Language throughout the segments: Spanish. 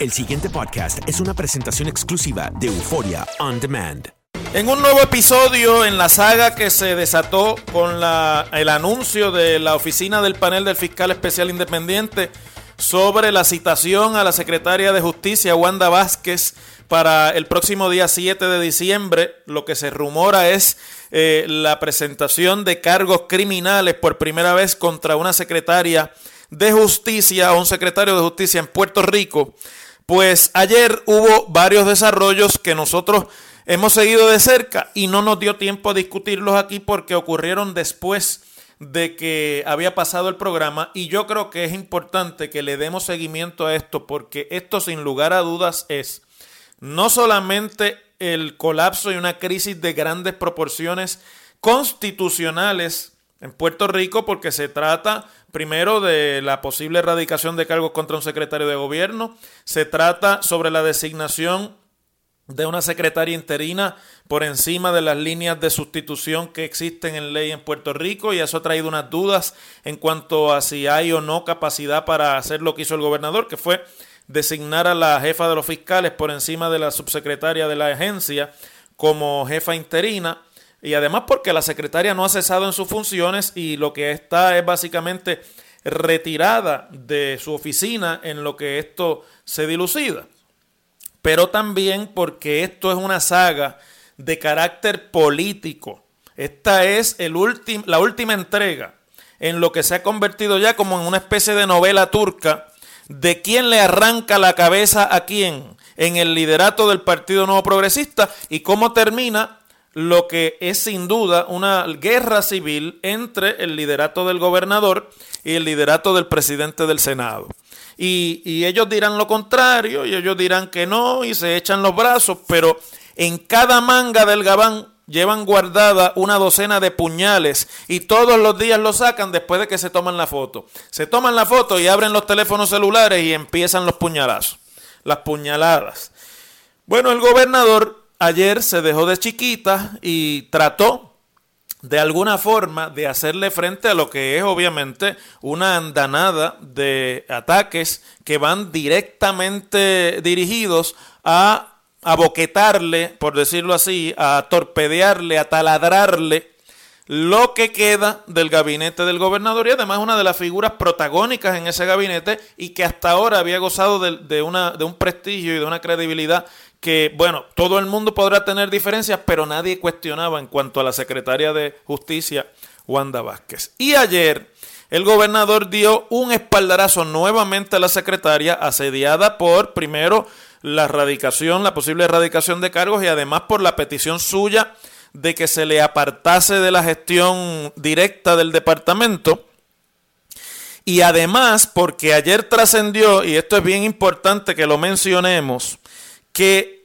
El siguiente podcast es una presentación exclusiva de Euforia On Demand. En un nuevo episodio en la saga que se desató con el anuncio de la oficina del panel del fiscal especial independiente sobre la citación a la secretaria de justicia Wanda Vázquez para el próximo día 7 de diciembre, lo que se rumora es eh, la presentación de cargos criminales por primera vez contra una secretaria de justicia o un secretario de justicia en Puerto Rico. Pues ayer hubo varios desarrollos que nosotros hemos seguido de cerca y no nos dio tiempo a discutirlos aquí porque ocurrieron después de que había pasado el programa. Y yo creo que es importante que le demos seguimiento a esto porque esto sin lugar a dudas es no solamente el colapso y una crisis de grandes proporciones constitucionales en Puerto Rico porque se trata primero de la posible erradicación de cargos contra un secretario de gobierno, se trata sobre la designación de una secretaria interina por encima de las líneas de sustitución que existen en ley en Puerto Rico y eso ha traído unas dudas en cuanto a si hay o no capacidad para hacer lo que hizo el gobernador, que fue designar a la jefa de los fiscales por encima de la subsecretaria de la agencia como jefa interina y además porque la secretaria no ha cesado en sus funciones y lo que está es básicamente retirada de su oficina en lo que esto se dilucida pero también porque esto es una saga de carácter político. Esta es el la última entrega en lo que se ha convertido ya como en una especie de novela turca de quién le arranca la cabeza a quién en el liderato del Partido Nuevo Progresista y cómo termina lo que es sin duda una guerra civil entre el liderato del gobernador y el liderato del presidente del Senado. Y, y ellos dirán lo contrario, y ellos dirán que no, y se echan los brazos, pero en cada manga del gabán llevan guardada una docena de puñales y todos los días lo sacan después de que se toman la foto. Se toman la foto y abren los teléfonos celulares y empiezan los puñalazos, las puñaladas. Bueno, el gobernador ayer se dejó de chiquita y trató de alguna forma de hacerle frente a lo que es obviamente una andanada de ataques que van directamente dirigidos a aboquetarle, por decirlo así, a torpedearle, a taladrarle lo que queda del gabinete del gobernador y además una de las figuras protagónicas en ese gabinete y que hasta ahora había gozado de, una, de un prestigio y de una credibilidad que, bueno, todo el mundo podrá tener diferencias, pero nadie cuestionaba en cuanto a la secretaria de Justicia, Wanda Vázquez. Y ayer, el gobernador dio un espaldarazo nuevamente a la secretaria, asediada por, primero, la erradicación, la posible erradicación de cargos y además por la petición suya de que se le apartase de la gestión directa del departamento. Y además, porque ayer trascendió, y esto es bien importante que lo mencionemos, que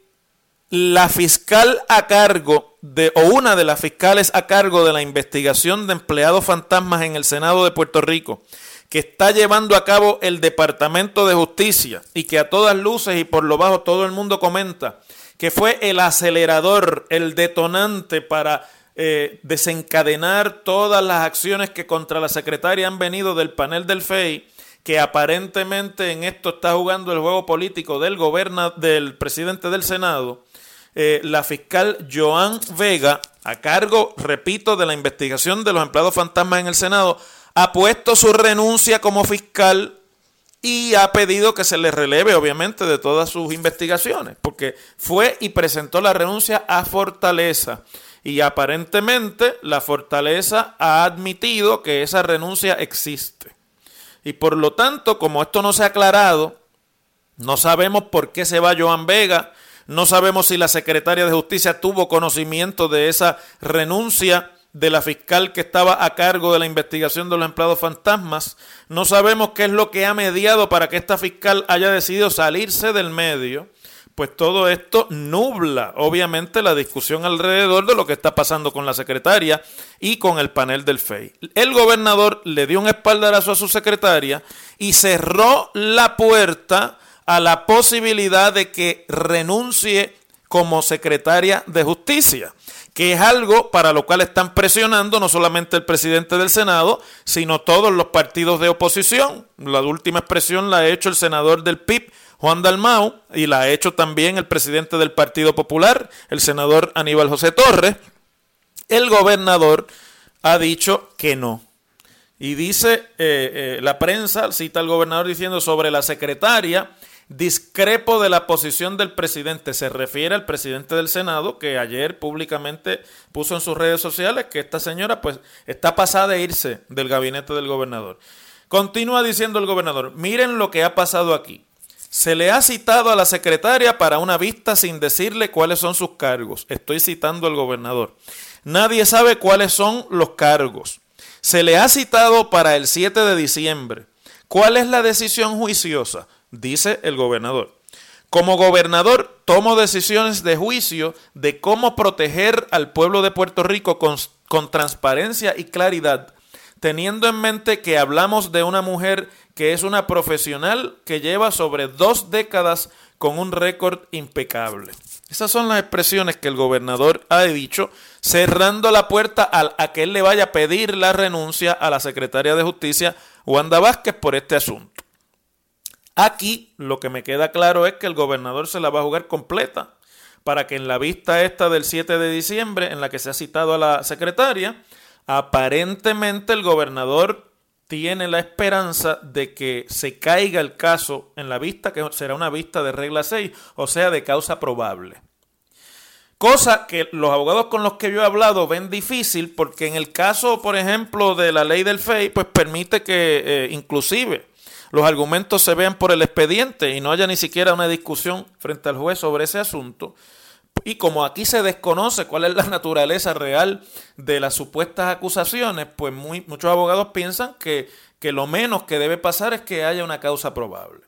la fiscal a cargo de, o una de las fiscales a cargo de la investigación de empleados fantasmas en el Senado de Puerto Rico, que está llevando a cabo el Departamento de Justicia y que a todas luces y por lo bajo todo el mundo comenta que fue el acelerador, el detonante para eh, desencadenar todas las acciones que contra la secretaria han venido del panel del FEI, que aparentemente en esto está jugando el juego político del, del presidente del Senado, eh, la fiscal Joan Vega, a cargo, repito, de la investigación de los empleados fantasmas en el Senado, ha puesto su renuncia como fiscal y ha pedido que se le releve, obviamente, de todas sus investigaciones, porque fue y presentó la renuncia a Fortaleza. Y aparentemente la Fortaleza ha admitido que esa renuncia existe. Y por lo tanto, como esto no se ha aclarado, no sabemos por qué se va Joan Vega, no sabemos si la secretaria de Justicia tuvo conocimiento de esa renuncia de la fiscal que estaba a cargo de la investigación de los empleados fantasmas. No sabemos qué es lo que ha mediado para que esta fiscal haya decidido salirse del medio. Pues todo esto nubla, obviamente, la discusión alrededor de lo que está pasando con la secretaria y con el panel del FEI. El gobernador le dio un espaldarazo a su secretaria y cerró la puerta a la posibilidad de que renuncie como secretaria de justicia que es algo para lo cual están presionando no solamente el presidente del Senado, sino todos los partidos de oposición. La última expresión la ha hecho el senador del PIB, Juan Dalmau, y la ha hecho también el presidente del Partido Popular, el senador Aníbal José Torres. El gobernador ha dicho que no. Y dice eh, eh, la prensa, cita al gobernador diciendo sobre la secretaria, Discrepo de la posición del presidente. Se refiere al presidente del Senado que ayer públicamente puso en sus redes sociales que esta señora pues está pasada de irse del gabinete del gobernador. Continúa diciendo el gobernador, miren lo que ha pasado aquí. Se le ha citado a la secretaria para una vista sin decirle cuáles son sus cargos. Estoy citando al gobernador. Nadie sabe cuáles son los cargos. Se le ha citado para el 7 de diciembre. ¿Cuál es la decisión juiciosa? Dice el gobernador. Como gobernador tomo decisiones de juicio de cómo proteger al pueblo de Puerto Rico con, transparencia y claridad, teniendo en mente que hablamos de una mujer que es una profesional que lleva sobre dos décadas con un récord impecable. Esas son las expresiones que el gobernador ha dicho, cerrando la puerta a, a que él le vaya a pedir la renuncia a la secretaria de Justicia, Wanda Vázquez, por este asunto. Aquí lo que me queda claro es que el gobernador se la va a jugar completa para que en la vista esta del 7 de diciembre, en la que se ha citado a la secretaria, aparentemente el gobernador tiene la esperanza de que se caiga el caso en la vista, que será una vista de regla 6, o sea, de causa probable. Cosa que los abogados con los que yo he hablado ven difícil porque en el caso, por ejemplo, de la ley del FEI, pues permite que eh, inclusive los argumentos se vean por el expediente y no haya ni siquiera una discusión frente al juez sobre ese asunto. Y como aquí se desconoce cuál es la naturaleza real de las supuestas acusaciones, pues muchos abogados piensan que, que lo menos que debe pasar es que haya una causa probable.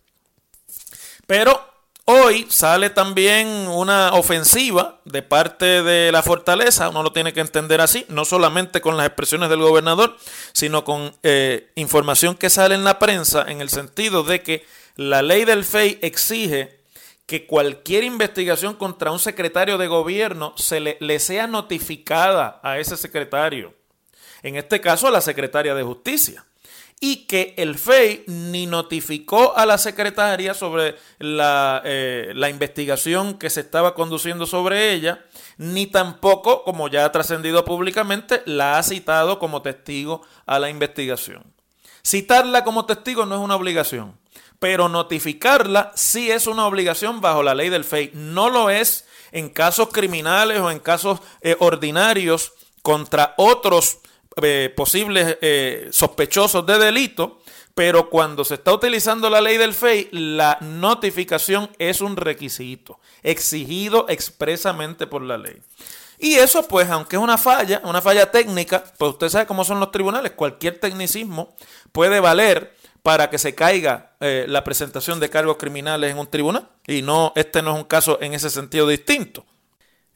Pero Hoy sale también una ofensiva de parte de la fortaleza, uno lo tiene que entender así, no solamente con las expresiones del gobernador, sino con eh, información que sale en la prensa en el sentido de que la ley del FEI exige que cualquier investigación contra un secretario de gobierno se le, le sea notificada a ese secretario. En este caso a la secretaria de justicia y que el FEI ni notificó a la secretaria sobre la, eh, la, investigación que se estaba conduciendo sobre ella, ni tampoco, como ya ha trascendido públicamente, la ha citado como testigo a la investigación. Citarla como testigo no es una obligación, pero notificarla sí es una obligación bajo la ley del FEI. No lo es en casos criminales o en casos eh, ordinarios contra otros eh, posibles eh, sospechosos de delito, pero cuando se está utilizando la ley del FEI, la notificación es un requisito exigido expresamente por la ley. Y eso, pues, aunque es una falla, una falla técnica, pues usted sabe cómo son los tribunales, cualquier tecnicismo puede valer para que se caiga eh, la presentación de cargos criminales en un tribunal. Y no, este no es un caso en ese sentido distinto.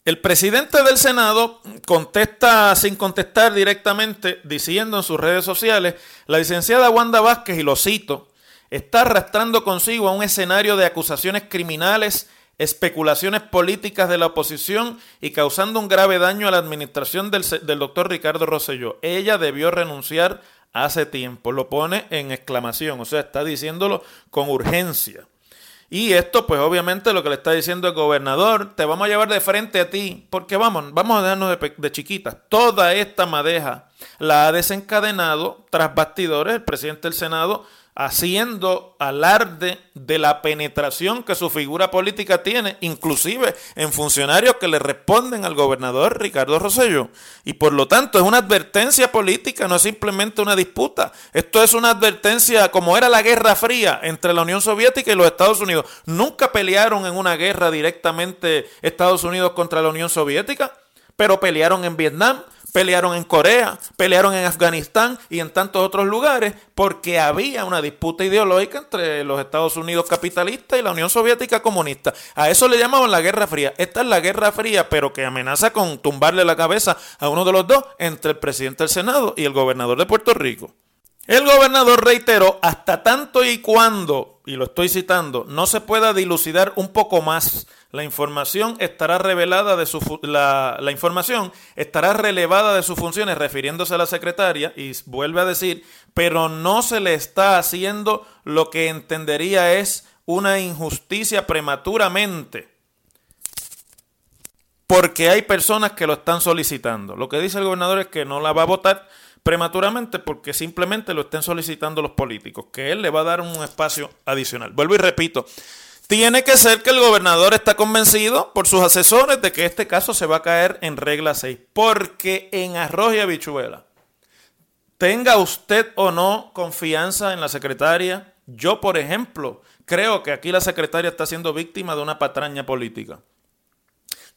El presidente del Senado contesta sin contestar directamente, diciendo en sus redes sociales, la licenciada Wanda Vázquez, y lo cito, está arrastrando consigo a un escenario de acusaciones criminales, especulaciones políticas de la oposición y causando un grave daño a la administración del, del doctor Ricardo Rosselló. Ella debió renunciar hace tiempo. Lo pone en exclamación, o sea, está diciéndolo con urgencia. Y esto, pues obviamente lo que le está diciendo el gobernador, te vamos a llevar de frente a ti, porque vamos, vamos a dejarnos de, de chiquitas. Toda esta madeja la ha desencadenado tras bastidores el presidente del Senado haciendo alarde de la penetración que su figura política tiene, inclusive en funcionarios que le responden al gobernador Ricardo Rosello. Y por lo tanto es una advertencia política, no es simplemente una disputa. Esto es una advertencia como era la Guerra Fría entre la Unión Soviética y los Estados Unidos. Nunca pelearon en una guerra directamente Estados Unidos contra la Unión Soviética, pero pelearon en Vietnam, pelearon en Corea, pelearon en Afganistán y en tantos otros lugares porque había una disputa ideológica entre los Estados Unidos capitalistas y la Unión Soviética comunista. A eso le llamaban la Guerra Fría. Esta es la Guerra Fría, pero que amenaza con tumbarle la cabeza a uno de los dos entre el presidente del Senado y el gobernador de Puerto Rico. El gobernador reiteró, hasta tanto y cuando, y lo estoy citando, no se pueda dilucidar un poco más la información estará revelada de su la, la, información estará relevada de sus funciones refiriéndose a la secretaria y vuelve a decir, pero no se le está haciendo lo que entendería es una injusticia prematuramente. Porque hay personas que lo están solicitando. Lo que dice el gobernador es que no la va a votar prematuramente porque simplemente lo estén solicitando los políticos, que él le va a dar un espacio adicional. Vuelvo y repito, tiene que ser que el gobernador está convencido por sus asesores de que este caso se va a caer en regla 6. Porque en arroz y habichuela, tenga usted o no confianza en la secretaria, yo por ejemplo creo que aquí la secretaria está siendo víctima de una patraña política.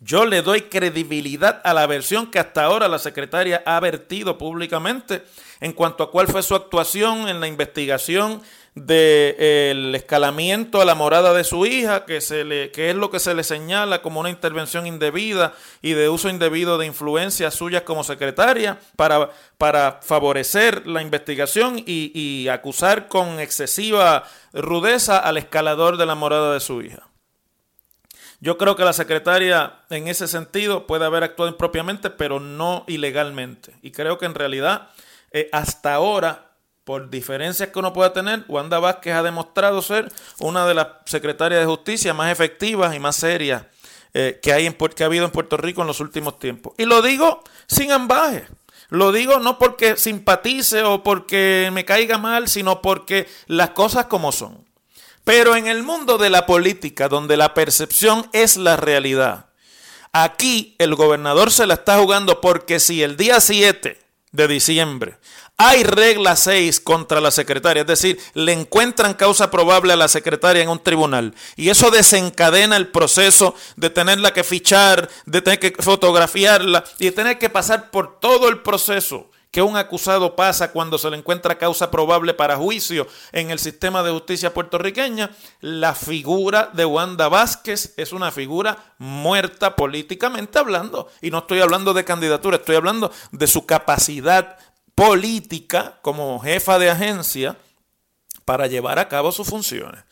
Yo le doy credibilidad a la versión que hasta ahora la secretaria ha vertido públicamente en cuanto a cuál fue su actuación en la investigación del escalamiento a la morada de su hija, que, se le, que es lo que se le señala como una intervención indebida y de uso indebido de influencias suyas como secretaria para, para favorecer la investigación y, y acusar con excesiva rudeza al escalador de la morada de su hija. Yo creo que la secretaria en ese sentido puede haber actuado impropiamente, pero no ilegalmente. Y creo que en realidad eh, hasta ahora por diferencias que uno pueda tener, Wanda Vázquez ha demostrado ser una de las secretarias de justicia más efectivas y más serias eh, que, hay en, que ha habido en Puerto Rico en los últimos tiempos. Y lo digo sin ambaje. Lo digo no porque simpatice o porque me caiga mal, sino porque las cosas como son. Pero en el mundo de la política, donde la percepción es la realidad, aquí el gobernador se la está jugando porque si el día 7 de diciembre hay regla 6 contra la secretaria, es decir, le encuentran causa probable a la secretaria en un tribunal y eso desencadena el proceso de tenerla que fichar, de tener que fotografiarla y de tener que pasar por todo el proceso que un acusado pasa cuando se le encuentra causa probable para juicio en el sistema de justicia puertorriqueña, la figura de Wanda Vázquez es una figura muerta políticamente hablando. Y no estoy hablando de candidatura, estoy hablando de su capacidad política como jefa de agencia para llevar a cabo sus funciones.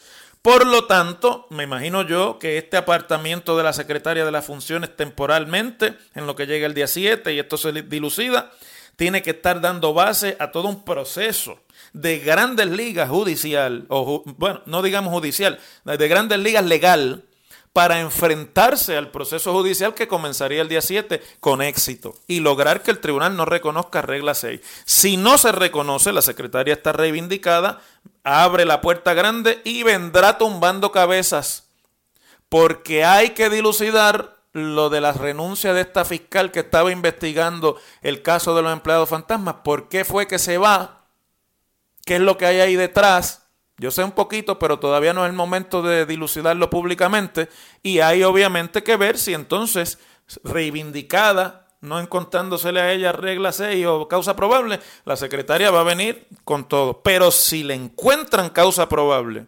Por lo tanto, me imagino yo que este apartamiento de la secretaria de las funciones temporalmente, en lo que llega el día 7 y esto se dilucida, tiene que estar dando base a todo un proceso de grandes ligas judicial, o bueno, no digamos judicial, de grandes ligas legal, para enfrentarse al proceso judicial que comenzaría el día 7 con éxito y lograr que el tribunal no reconozca regla 6. Si no se reconoce, la secretaria está reivindicada, abre la puerta grande y vendrá tumbando cabezas porque hay que dilucidar lo de la renuncia de esta fiscal que estaba investigando el caso de los empleados fantasmas. ¿Por qué fue que se va? ¿Qué es lo que hay ahí detrás? Yo sé un poquito, pero todavía no es el momento de dilucidarlo públicamente. Y hay obviamente que ver si entonces, reivindicada, no encontrándosele a ella regla 6 o causa probable, la secretaria va a venir con todo. Pero si le encuentran causa probable,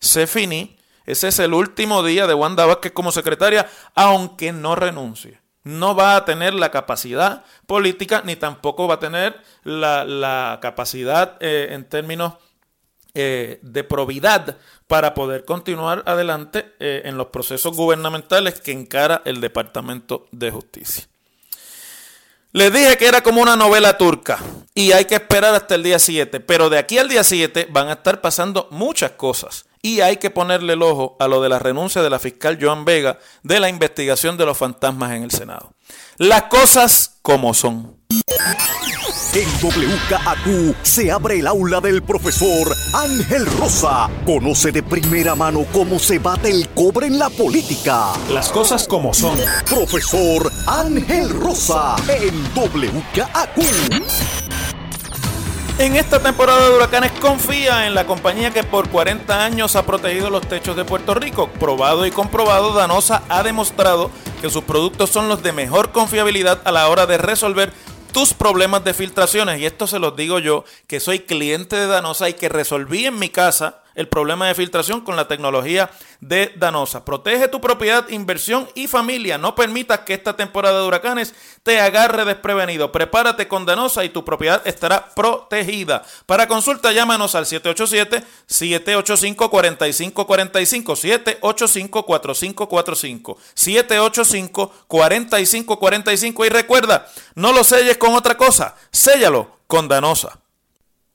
se finí ese es el último día de Wanda Vázquez como secretaria, aunque no renuncie. No va a tener la capacidad política ni tampoco va a tener la, capacidad eh, en términos eh, de probidad para poder continuar adelante eh, en los procesos gubernamentales que encara el Departamento de Justicia. Les dije que era como una novela turca y hay que esperar hasta el día 7, pero de aquí al día 7 van a estar pasando muchas cosas. Y hay que ponerle el ojo a lo de la renuncia de la fiscal Joan Vega de la investigación de los fantasmas en el Senado. Las cosas como son. En WKAQ se abre el aula del profesor Ángel Rosa. Conoce de primera mano cómo se bate el cobre en la política. Las cosas como son. Profesor Ángel Rosa en WKAQ. En esta temporada de huracanes confía en la compañía que por 40 años ha protegido los techos de Puerto Rico. Probado y comprobado, Danosa ha demostrado que sus productos son los de mejor confiabilidad a la hora de resolver tus problemas de filtraciones. Y esto se los digo yo, que soy cliente de Danosa y que resolví en mi casa el problema de filtración con la tecnología de Danosa. Protege tu propiedad, inversión y familia. No permitas que esta temporada de huracanes te agarre desprevenido. Prepárate con Danosa y tu propiedad estará protegida. Para consulta, llámanos al 787-785-4545, 785-4545, 785-4545 y recuerda, no lo selles con otra cosa, séllalo con Danosa.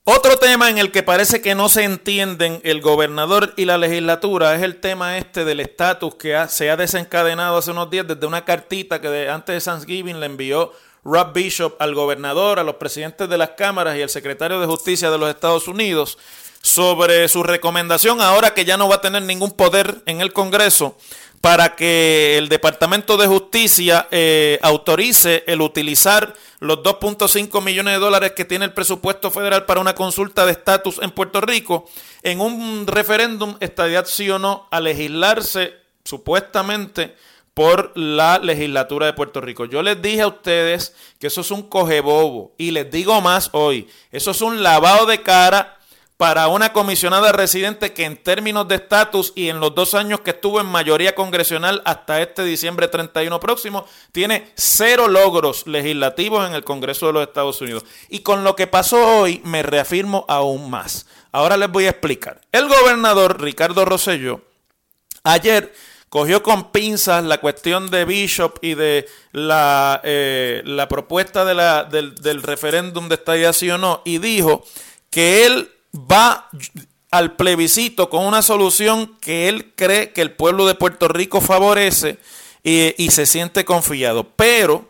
Otro tema en el que parece que no se entienden el gobernador y la legislatura es el tema este del estatus que se ha desencadenado hace unos días desde una cartita que antes de Thanksgiving le envió Rob Bishop al gobernador, a los presidentes de las cámaras y al secretario de Justicia de los Estados Unidos sobre su recomendación ahora que ya no va a tener ningún poder en el Congreso para que el Departamento de Justicia eh, autorice el utilizar los 2.5 millones de dólares que tiene el presupuesto federal para una consulta de estatus en Puerto Rico en un referéndum, estadía sí o no, a legislarse supuestamente por la legislatura de Puerto Rico. Yo les dije a ustedes que eso es un cogebobo y les digo más hoy, eso es un lavado de cara para una comisionada residente que en términos de estatus y en los dos años que estuvo en mayoría congresional hasta este diciembre 31 próximo, tiene cero logros legislativos en el Congreso de los Estados Unidos. Y con lo que pasó hoy me reafirmo aún más. Ahora les voy a explicar. El gobernador Ricardo Rosselló ayer cogió con pinzas la cuestión de Bishop y de la, eh, la propuesta del, del referéndum de estadía sí o no y dijo que él va al plebiscito con una solución que él cree que el pueblo de Puerto Rico favorece y, se siente confiado, pero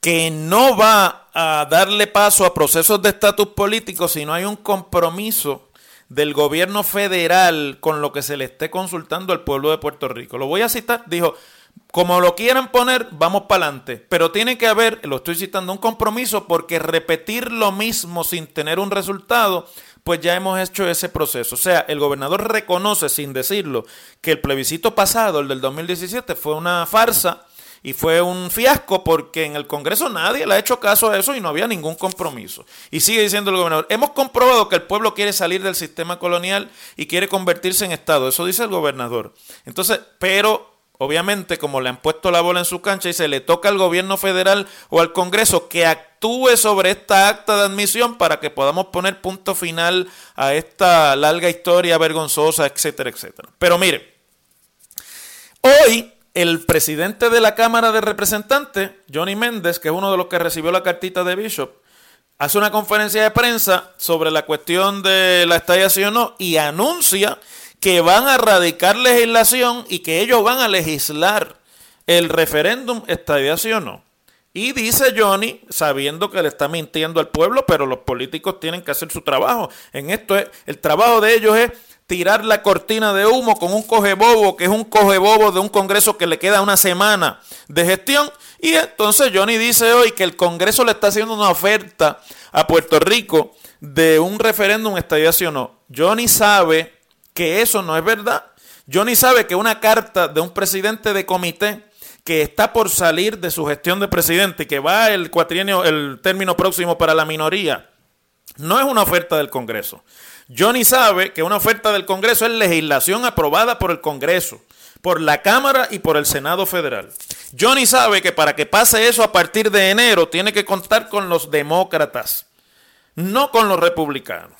que no va a darle paso a procesos de estatus político si no hay un compromiso del gobierno federal con lo que se le esté consultando al pueblo de Puerto Rico. Lo voy a citar, dijo, como lo quieran poner, vamos para adelante, pero tiene que haber, lo estoy citando, un compromiso porque repetir lo mismo sin tener un resultado pues ya hemos hecho ese proceso. O sea, el gobernador reconoce sin decirlo que el plebiscito pasado, el del 2017, fue una farsa y fue un fiasco porque en el Congreso nadie le ha hecho caso a eso y no había ningún compromiso. Y sigue diciendo el gobernador, hemos comprobado que el pueblo quiere salir del sistema colonial y quiere convertirse en Estado. Eso dice el gobernador. Entonces, pero obviamente como le han puesto la bola en su cancha y se le toca al gobierno federal o al Congreso que actúe sobre esta acta de admisión para que podamos poner punto final a esta larga historia vergonzosa, etcétera, etcétera. Pero mire, hoy el presidente de la Cámara de Representantes, Johnny Méndez, que es uno de los que recibió la cartita de Bishop, hace una conferencia de prensa sobre la cuestión de la estadía o no y anuncia que van a radicar legislación y que ellos van a legislar el referéndum, estadía o no. Y dice Johnny, sabiendo que le está mintiendo al pueblo, pero los políticos tienen que hacer su trabajo. En esto es, el trabajo de ellos es tirar la cortina de humo con un coge bobo, que es un coge bobo de un Congreso que le queda una semana de gestión. Y entonces Johnny dice hoy que el Congreso le está haciendo una oferta a Puerto Rico de un referéndum estadía o no. Johnny sabe que eso no es verdad. Johnny sabe que una carta de un presidente de comité que está por salir de su gestión de presidente que va el cuatrienio, el término próximo para la minoría, no es una oferta del Congreso. Johnny sabe que una oferta del Congreso es legislación aprobada por el Congreso, por la Cámara y por el Senado Federal. Johnny sabe que para que pase eso a partir de enero tiene que contar con los demócratas, no con los republicanos.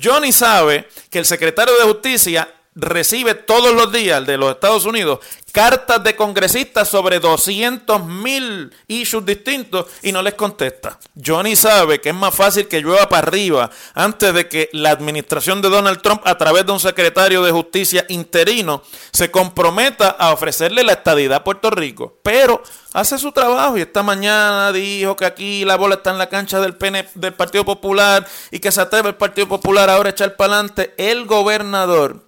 Johnny sabe que el secretario de Justicia recibe todos los días de los Estados Unidos cartas de congresistas sobre 200 mil issues distintos y no les contesta. Johnny sabe que es más fácil que llueva para arriba antes de que la administración de Donald Trump a través de un secretario de justicia interino se comprometa a ofrecerle la estadidad a Puerto Rico. Pero hace su trabajo y esta mañana dijo que aquí la bola está en la cancha del, del Partido Popular y que se atreve el Partido Popular ahora a echar para adelante. El gobernador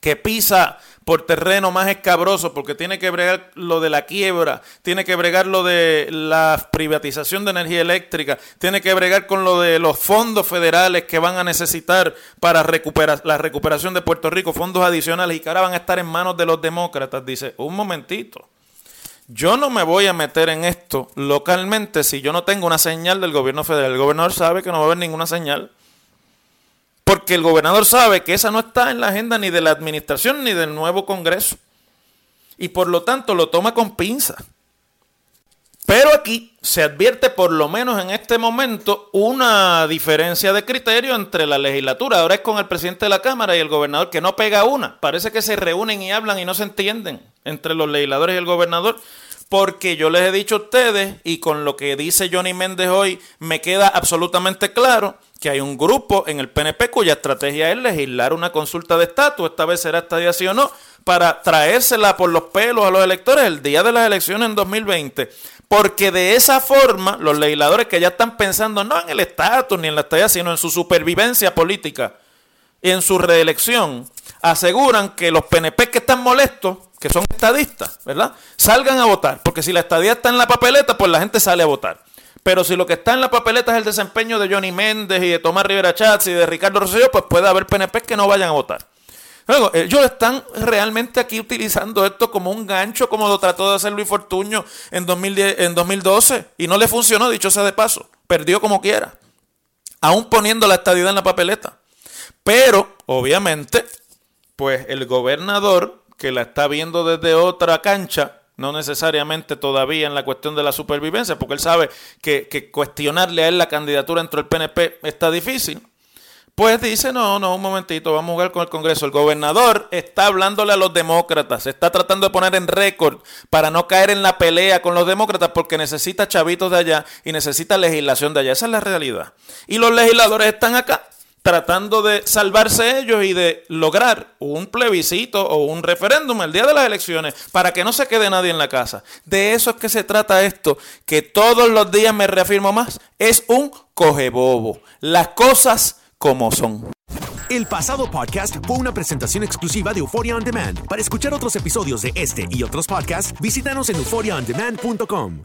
que pisa por terreno más escabroso porque tiene que bregar lo de la quiebra, tiene que bregar lo de la privatización de energía eléctrica, tiene que bregar con lo de los fondos federales que van a necesitar para recuperar la recuperación de Puerto Rico, fondos adicionales y que ahora van a estar en manos de los demócratas. Dice, un momentito. Yo no me voy a meter en esto localmente si yo no tengo una señal del gobierno federal. El gobernador sabe que no va a haber ninguna señal. Porque el gobernador sabe que esa no está en la agenda ni de la administración ni del nuevo Congreso. Y por lo tanto lo toma con pinza. Pero aquí se advierte, por lo menos en este momento, una diferencia de criterio entre la legislatura. Ahora es con el presidente de la Cámara y el gobernador que no pega una. Parece que se reúnen y hablan y no se entienden entre los legisladores y el gobernador. Porque yo les he dicho a ustedes, y con lo que dice Johnny Méndez hoy, me queda absolutamente claro que hay un grupo en el PNP cuya estrategia es legislar una consulta de estatus, esta vez será esta sí o no, para traérsela por los pelos a los electores el día de las elecciones en 2020. Porque de esa forma, los legisladores que ya están pensando no en el estatus ni en la estadía, sino en su supervivencia política y en su reelección, aseguran que los PNP que están molestos, que son estadistas, ¿verdad? Salgan a votar. Porque si la estadía está en la papeleta, pues la gente sale a votar. Pero si lo que está en la papeleta es el desempeño de Johnny Méndez y de Tomás Rivera Chats y de Ricardo Rosselló, pues puede haber PNP que no vayan a votar. Luego, ellos están realmente aquí utilizando esto como un gancho, como lo trató de hacer Luis Fortuño en, 2010, en 2012, y no le funcionó, dicho sea de paso. Perdió como quiera, aún poniendo la estadidad en la papeleta. Pero, obviamente, pues el gobernador, que la está viendo desde otra cancha, no necesariamente todavía en la cuestión de la supervivencia, porque él sabe que, cuestionarle a él la candidatura dentro del PNP está difícil. Pues dice, no, no, un momentito, vamos a jugar con el Congreso. El gobernador está hablándole a los demócratas, está tratando de poner en récord para no caer en la pelea con los demócratas porque necesita chavitos de allá y necesita legislación de allá. Esa es la realidad. Y los legisladores están acá tratando de salvarse ellos y de lograr un plebiscito o un referéndum el día de las elecciones para que no se quede nadie en la casa. De eso es que se trata esto, que todos los días me reafirmo más, es un cogebobo. Las cosas como son. El pasado podcast fue una presentación exclusiva de Euphoria On Demand. Para escuchar otros episodios de este y otros podcasts, visítanos en euphoriaondemand.com.